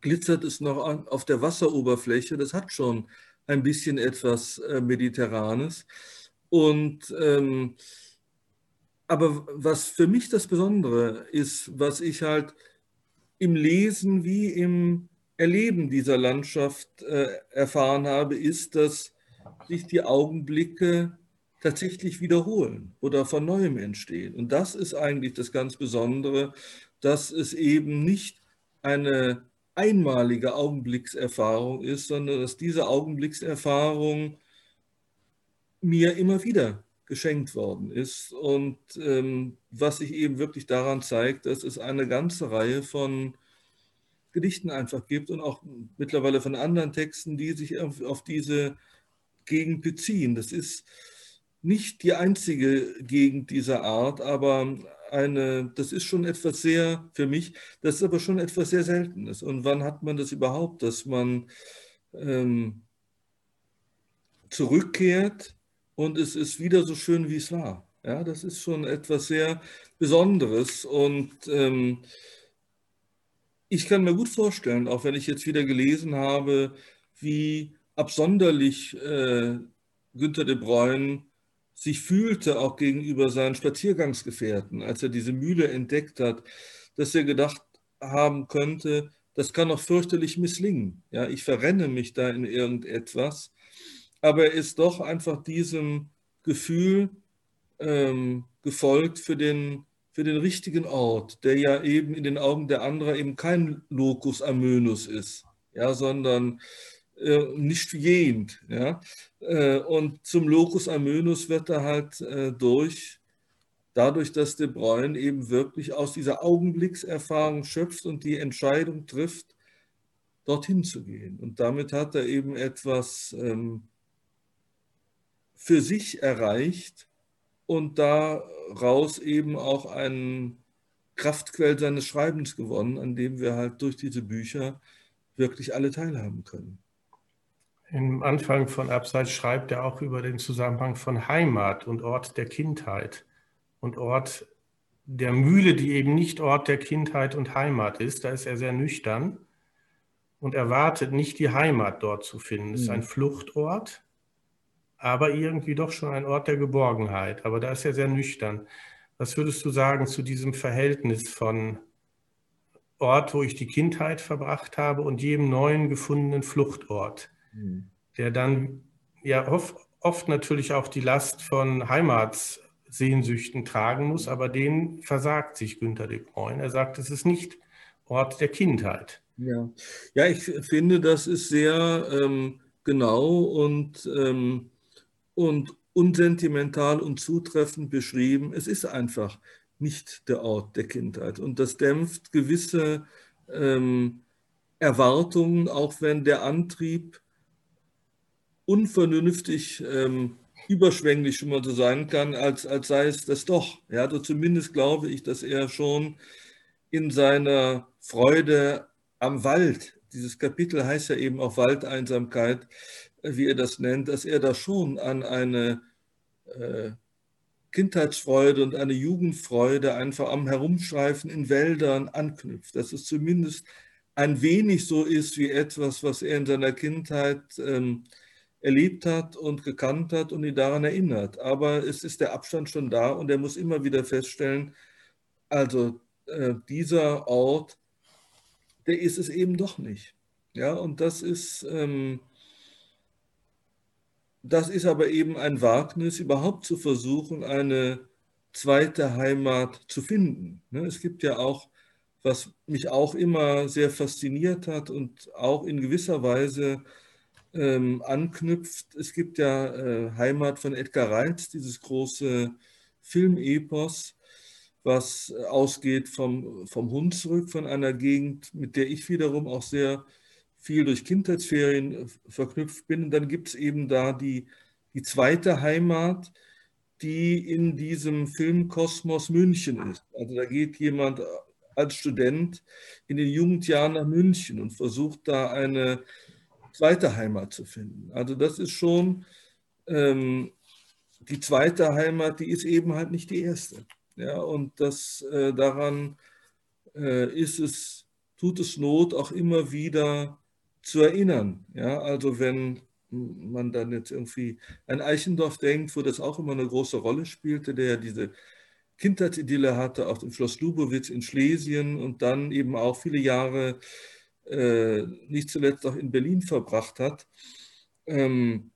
glitzert es noch auf der Wasseroberfläche. Das hat schon ein bisschen etwas äh, Mediterranes. Und ähm, aber was für mich das Besondere ist, was ich halt im Lesen wie im Erleben dieser Landschaft äh, erfahren habe, ist, dass sich die Augenblicke tatsächlich wiederholen oder von neuem entstehen. Und das ist eigentlich das ganz Besondere, dass es eben nicht eine einmalige Augenblickserfahrung ist, sondern dass diese Augenblickserfahrung mir immer wieder geschenkt worden ist. Und ähm, was sich eben wirklich daran zeigt, dass es eine ganze Reihe von Gedichten einfach gibt und auch mittlerweile von anderen Texten, die sich auf, diese Gegend beziehen. Das ist nicht die einzige Gegend dieser Art, aber eine, das ist schon etwas sehr, für mich, das ist aber schon etwas sehr Seltenes. Und wann hat man das überhaupt, dass man ähm, zurückkehrt und es ist wieder so schön, wie es war. Ja, das ist schon etwas sehr Besonderes und ähm, ich kann mir gut vorstellen, auch wenn ich jetzt wieder gelesen habe, wie absonderlich äh, Günter de Bruyne sich fühlte, auch gegenüber seinen Spaziergangsgefährten, als er diese Mühle entdeckt hat, dass er gedacht haben könnte, das kann doch fürchterlich misslingen. Ja, ich verrenne mich da in irgendetwas aber er ist doch einfach diesem Gefühl ähm, gefolgt für den, für den richtigen Ort, der ja eben in den Augen der anderen eben kein Locus amönus ist, ja, sondern äh, nicht jehend. Ja. Äh, und zum Locus amönus wird er halt äh, durch, dadurch, dass De Bruyne eben wirklich aus dieser Augenblickserfahrung schöpft und die Entscheidung trifft, dorthin zu gehen. Und damit hat er eben etwas ähm, für sich erreicht und daraus eben auch einen Kraftquell seines Schreibens gewonnen, an dem wir halt durch diese Bücher wirklich alle teilhaben können. Im Anfang von Abseits schreibt er auch über den Zusammenhang von Heimat und Ort der Kindheit und Ort der Mühle, die eben nicht Ort der Kindheit und Heimat ist. Da ist er sehr nüchtern und erwartet nicht die Heimat dort zu finden. Es ist ein mhm. Fluchtort aber irgendwie doch schon ein Ort der Geborgenheit. Aber da ist er sehr nüchtern. Was würdest du sagen zu diesem Verhältnis von Ort, wo ich die Kindheit verbracht habe und jedem neuen gefundenen Fluchtort, mhm. der dann ja oft, oft natürlich auch die Last von Heimatssehnsüchten tragen muss, aber den versagt sich Günter de Bruyne. Er sagt, es ist nicht Ort der Kindheit. Ja, ja ich finde, das ist sehr ähm, genau und ähm, und unsentimental und zutreffend beschrieben. Es ist einfach nicht der Ort der Kindheit. Und das dämpft gewisse ähm, Erwartungen, auch wenn der Antrieb unvernünftig ähm, überschwänglich schon mal so sein kann, als, als sei es das doch. Ja, also zumindest glaube ich, dass er schon in seiner Freude am Wald, dieses Kapitel heißt ja eben auch Waldeinsamkeit, wie er das nennt, dass er da schon an eine äh, Kindheitsfreude und eine Jugendfreude einfach am Herumschreifen in Wäldern anknüpft. Dass es zumindest ein wenig so ist wie etwas, was er in seiner Kindheit ähm, erlebt hat und gekannt hat und ihn daran erinnert. Aber es ist der Abstand schon da und er muss immer wieder feststellen, also äh, dieser Ort, der ist es eben doch nicht. Ja, und das ist, ähm, das ist aber eben ein Wagnis, überhaupt zu versuchen, eine zweite Heimat zu finden. Ne, es gibt ja auch, was mich auch immer sehr fasziniert hat und auch in gewisser Weise ähm, anknüpft. Es gibt ja äh, Heimat von Edgar Reitz, dieses große Filmepos, was ausgeht vom, vom Hunsrück, von einer Gegend, mit der ich wiederum auch sehr viel durch Kindheitsferien äh, verknüpft bin. Und dann gibt es eben da die, die zweite Heimat, die in diesem Filmkosmos München ist. Also da geht jemand äh, als Student in den Jugendjahren nach München und versucht da eine zweite Heimat zu finden. Also das ist schon ähm, die zweite Heimat, die ist eben halt nicht die erste. Ja, und das äh, daran äh, ist es, tut es Not, auch immer wieder zu erinnern. Ja, also wenn man dann jetzt irgendwie an Eichendorf denkt, wo das auch immer eine große Rolle spielte, der diese Kindheitidylle hatte, auf dem Schloss Lubowitz in Schlesien und dann eben auch viele Jahre äh, nicht zuletzt auch in Berlin verbracht hat. Ähm,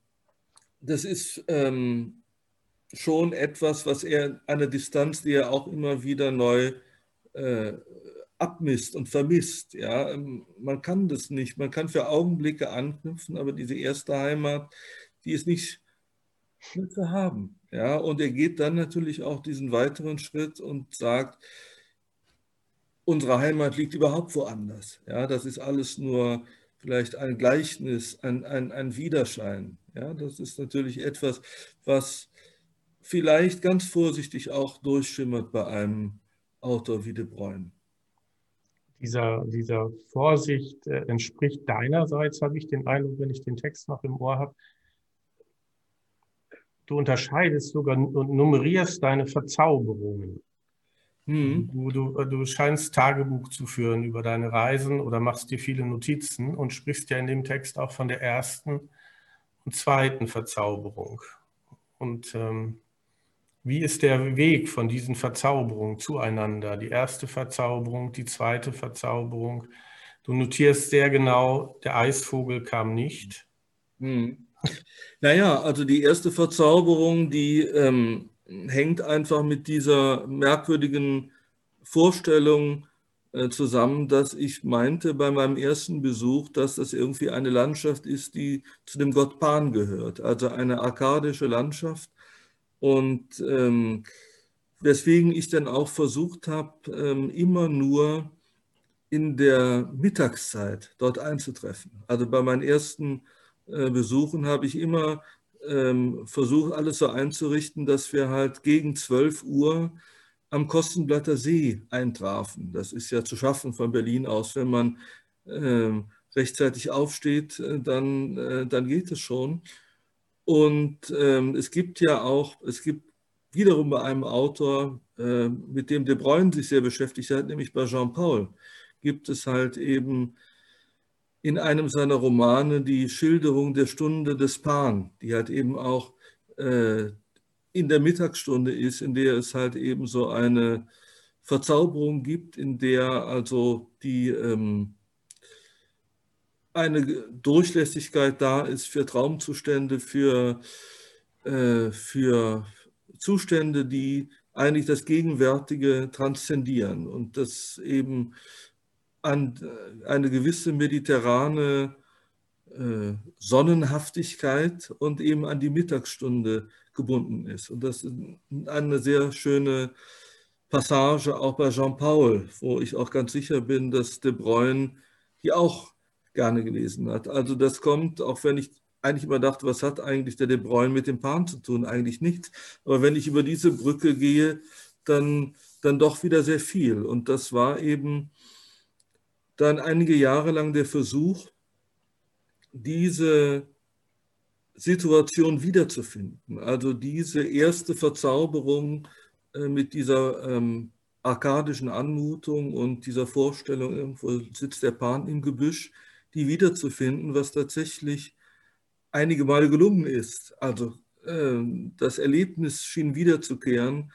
das ist ähm, schon etwas, was er an der Distanz, die er auch immer wieder neu äh, abmisst und vermisst. Ja, ähm, man kann das nicht. Man kann für Augenblicke anknüpfen, aber diese erste Heimat, die ist nicht, zu haben. Ja, und er geht dann natürlich auch diesen weiteren Schritt und sagt, unsere Heimat liegt überhaupt woanders. Ja, das ist alles nur vielleicht ein Gleichnis, ein, ein, ein Widerschein. Ja, das ist natürlich etwas, was vielleicht ganz vorsichtig auch durchschimmert bei einem Autor wie De Bruyne. Dieser, dieser Vorsicht äh, entspricht deinerseits, habe ich den Eindruck, wenn ich den Text noch im Ohr habe. Du unterscheidest sogar und nummerierst deine Verzauberungen. Hm. Du, du, du scheinst Tagebuch zu führen über deine Reisen oder machst dir viele Notizen und sprichst ja in dem Text auch von der ersten und zweiten Verzauberung. Und ähm, wie ist der Weg von diesen Verzauberungen zueinander? Die erste Verzauberung, die zweite Verzauberung. Du notierst sehr genau, der Eisvogel kam nicht. Hm. Naja, also die erste Verzauberung, die ähm, hängt einfach mit dieser merkwürdigen Vorstellung äh, zusammen, dass ich meinte bei meinem ersten Besuch, dass das irgendwie eine Landschaft ist, die zu dem Gott Pan gehört, also eine arkadische Landschaft. Und ähm, weswegen ich dann auch versucht habe, ähm, immer nur in der Mittagszeit dort einzutreffen. Also bei meinen ersten äh, Besuchen habe ich immer ähm, versucht, alles so einzurichten, dass wir halt gegen 12 Uhr am Kostenblatter See eintrafen. Das ist ja zu schaffen von Berlin aus. Wenn man äh, rechtzeitig aufsteht, äh, dann, äh, dann geht es schon. Und ähm, es gibt ja auch, es gibt wiederum bei einem Autor, äh, mit dem De Bruyne sich sehr beschäftigt hat, nämlich bei Jean Paul, gibt es halt eben in einem seiner Romane die Schilderung der Stunde des Pan, die halt eben auch äh, in der Mittagsstunde ist, in der es halt eben so eine Verzauberung gibt, in der also die ähm, eine Durchlässigkeit da ist für Traumzustände, für, äh, für Zustände, die eigentlich das Gegenwärtige transzendieren und das eben an eine gewisse mediterrane äh, Sonnenhaftigkeit und eben an die Mittagsstunde gebunden ist. Und das ist eine sehr schöne Passage auch bei Jean-Paul, wo ich auch ganz sicher bin, dass De Bruyne die auch gerne gelesen hat. Also das kommt, auch wenn ich eigentlich immer dachte, was hat eigentlich der De Bruyne mit dem Pan zu tun? Eigentlich nichts. Aber wenn ich über diese Brücke gehe, dann, dann doch wieder sehr viel. Und das war eben dann einige Jahre lang der Versuch, diese Situation wiederzufinden. Also diese erste Verzauberung äh, mit dieser ähm, arkadischen Anmutung und dieser Vorstellung, irgendwo sitzt der Pan im Gebüsch, die wiederzufinden, was tatsächlich einige Male gelungen ist. Also äh, das Erlebnis schien wiederzukehren.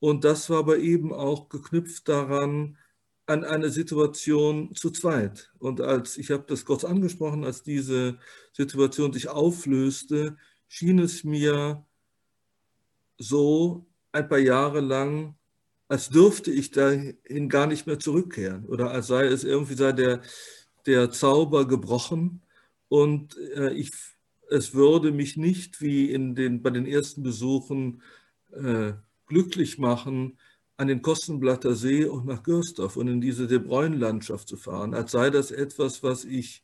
Und das war aber eben auch geknüpft daran, an eine Situation zu zweit. Und als, ich habe das kurz angesprochen, als diese Situation sich auflöste, schien es mir so ein paar Jahre lang, als dürfte ich dahin gar nicht mehr zurückkehren oder als sei es irgendwie sei der, der Zauber gebrochen und äh, ich, es würde mich nicht wie in den, bei den ersten Besuchen äh, glücklich machen, an den Kostenblatter See und nach Gürsdorf und in diese De Bruyne-Landschaft zu fahren, als sei das etwas, was ich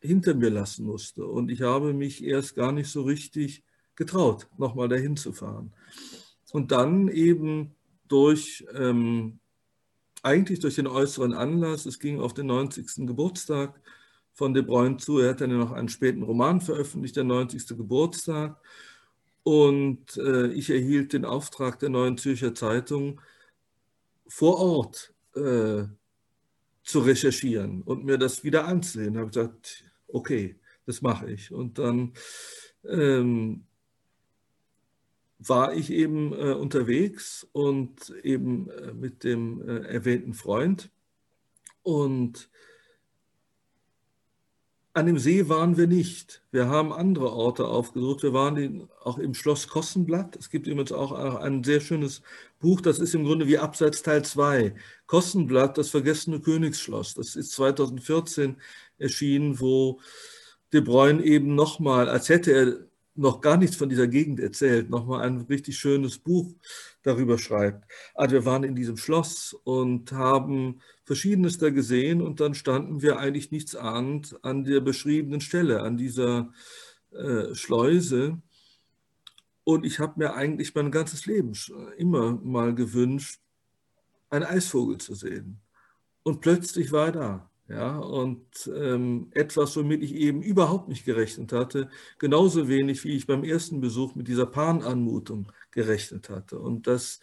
hinter mir lassen musste. Und ich habe mich erst gar nicht so richtig getraut, nochmal dahin zu fahren. Und dann eben durch, ähm, eigentlich durch den äußeren Anlass, es ging auf den 90. Geburtstag von De Bruyne zu, er hat dann noch einen späten Roman veröffentlicht, der 90. Geburtstag. Und äh, ich erhielt den Auftrag der Neuen Zürcher Zeitung, vor Ort äh, zu recherchieren und mir das wieder anzusehen. Ich habe gesagt, okay, das mache ich. Und dann ähm, war ich eben äh, unterwegs und eben äh, mit dem äh, erwähnten Freund. Und an dem See waren wir nicht. Wir haben andere Orte aufgesucht. Wir waren in, auch im Schloss Kossenblatt. Es gibt übrigens auch ein sehr schönes Buch, das ist im Grunde wie Abseits Teil 2. Kossenblatt, das vergessene Königsschloss. Das ist 2014 erschienen, wo De Bruyne eben nochmal, als hätte er noch gar nichts von dieser Gegend erzählt, nochmal ein richtig schönes Buch darüber schreibt. Also wir waren in diesem Schloss und haben Verschiedenes da gesehen und dann standen wir eigentlich nichts ahnend an der beschriebenen Stelle, an dieser äh, Schleuse. Und ich habe mir eigentlich mein ganzes Leben immer mal gewünscht, einen Eisvogel zu sehen. Und plötzlich war er da. Ja, und ähm, etwas, womit ich eben überhaupt nicht gerechnet hatte, genauso wenig wie ich beim ersten Besuch mit dieser Pan-Anmutung gerechnet hatte. Und das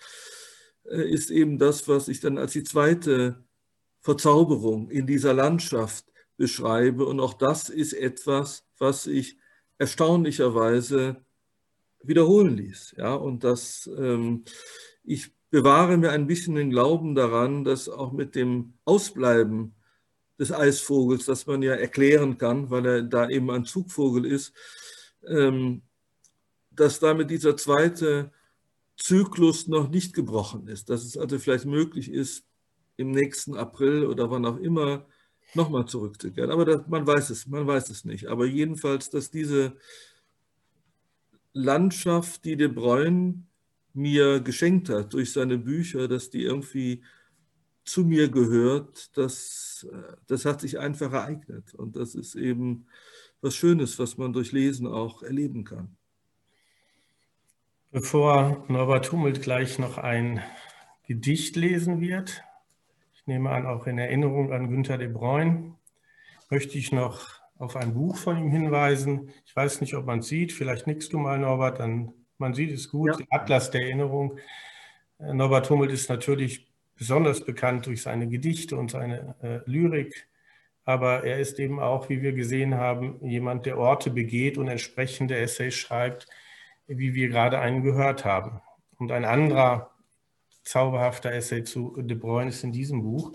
äh, ist eben das, was ich dann als die zweite Verzauberung in dieser Landschaft beschreibe. Und auch das ist etwas, was ich erstaunlicherweise wiederholen ließ. Ja, und das, ähm, ich bewahre mir ein bisschen den Glauben daran, dass auch mit dem Ausbleiben des Eisvogels, das man ja erklären kann, weil er da eben ein Zugvogel ist, ähm, dass damit dieser zweite Zyklus noch nicht gebrochen ist, dass es also vielleicht möglich ist, im nächsten April oder wann auch immer nochmal zurückzukehren. Aber das, man weiß es, man weiß es nicht. Aber jedenfalls, dass diese Landschaft, die De Bruyne mir geschenkt hat durch seine Bücher, dass die irgendwie zu mir gehört, das, das hat sich einfach ereignet. Und das ist eben was Schönes, was man durch Lesen auch erleben kann. Bevor Norbert Hummelt gleich noch ein Gedicht lesen wird, ich nehme an, auch in Erinnerung an Günter de Bruyne, möchte ich noch auf ein Buch von ihm hinweisen. Ich weiß nicht, ob man es sieht, vielleicht nickst du mal, Norbert, dann man sieht es gut, ja. Atlas der Erinnerung. Norbert Hummelt ist natürlich besonders bekannt durch seine Gedichte und seine äh, Lyrik, aber er ist eben auch, wie wir gesehen haben, jemand, der Orte begeht und entsprechende Essays schreibt, wie wir gerade einen gehört haben. Und ein anderer zauberhafter Essay zu De Bruyne ist in diesem Buch.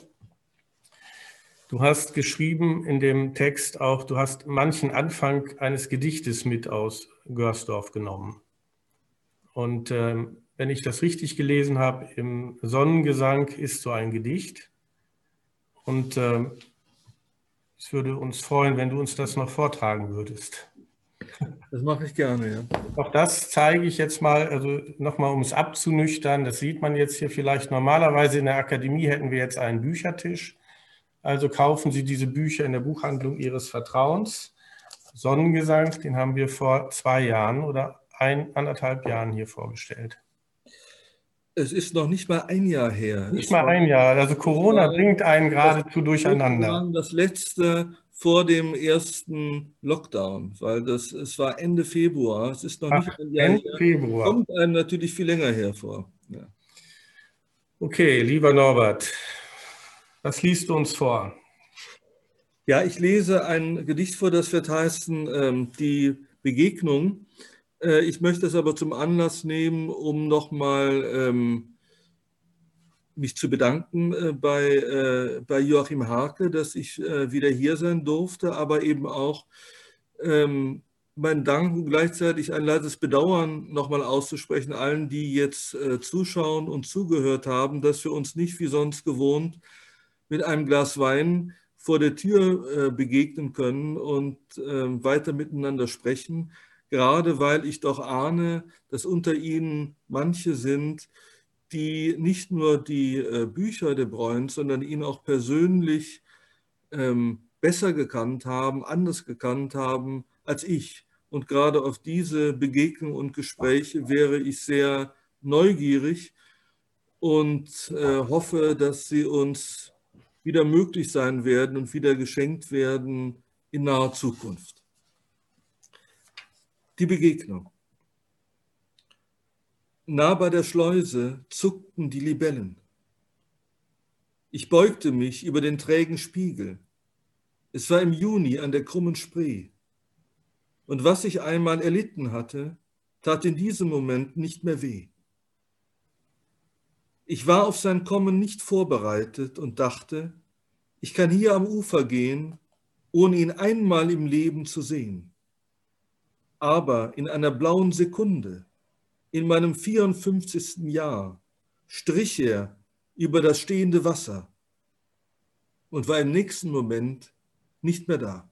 Du hast geschrieben in dem Text auch, du hast manchen Anfang eines Gedichtes mit aus Görsdorf genommen. Und ähm, wenn ich das richtig gelesen habe, im Sonnengesang ist so ein Gedicht. Und äh, es würde uns freuen, wenn du uns das noch vortragen würdest. Das mache ich gerne, ja. Auch das zeige ich jetzt mal, also nochmal, um es abzunüchtern. Das sieht man jetzt hier vielleicht. Normalerweise in der Akademie hätten wir jetzt einen Büchertisch. Also kaufen Sie diese Bücher in der Buchhandlung Ihres Vertrauens. Sonnengesang, den haben wir vor zwei Jahren oder ein, anderthalb Jahren hier vorgestellt. Es ist noch nicht mal ein Jahr her. Nicht es mal ein Jahr. Also Corona bringt einen geradezu durcheinander. Das letzte vor dem ersten Lockdown, weil das, es war Ende Februar. Es ist noch Ach, nicht ein Jahr Ende her. Februar. Kommt einem natürlich viel länger hervor. Ja. Okay, lieber Norbert, was liest du uns vor? Ja, ich lese ein Gedicht vor, das wird heißen ähm, Die Begegnung. Äh, ich möchte es aber zum Anlass nehmen, um nochmal ähm, mich zu bedanken äh, bei, äh, bei Joachim Harke, dass ich äh, wieder hier sein durfte, aber eben auch ähm, meinen Dank und gleichzeitig ein leises Bedauern nochmal auszusprechen, allen, die jetzt äh, zuschauen und zugehört haben, dass wir uns nicht wie sonst gewohnt mit einem Glas Wein vor der Tür äh, begegnen können und ähm, weiter miteinander sprechen gerade weil ich doch ahne, dass unter ihnen manche sind, die nicht nur die äh, Bücher de Bruyne, sondern ihn auch persönlich ähm, besser gekannt haben, anders gekannt haben als ich. Und gerade auf diese Begegnungen und Gespräche wäre ich sehr neugierig und äh, hoffe, dass sie uns wieder möglich sein werden und wieder geschenkt werden in naher Zukunft. Die Begegnung. Nah bei der Schleuse zuckten die Libellen. Ich beugte mich über den trägen Spiegel. Es war im Juni an der krummen Spree. Und was ich einmal erlitten hatte, tat in diesem Moment nicht mehr weh. Ich war auf sein Kommen nicht vorbereitet und dachte, ich kann hier am Ufer gehen ohne ihn einmal im Leben zu sehen. Aber in einer blauen Sekunde, in meinem 54. Jahr, strich er über das stehende Wasser und war im nächsten Moment nicht mehr da.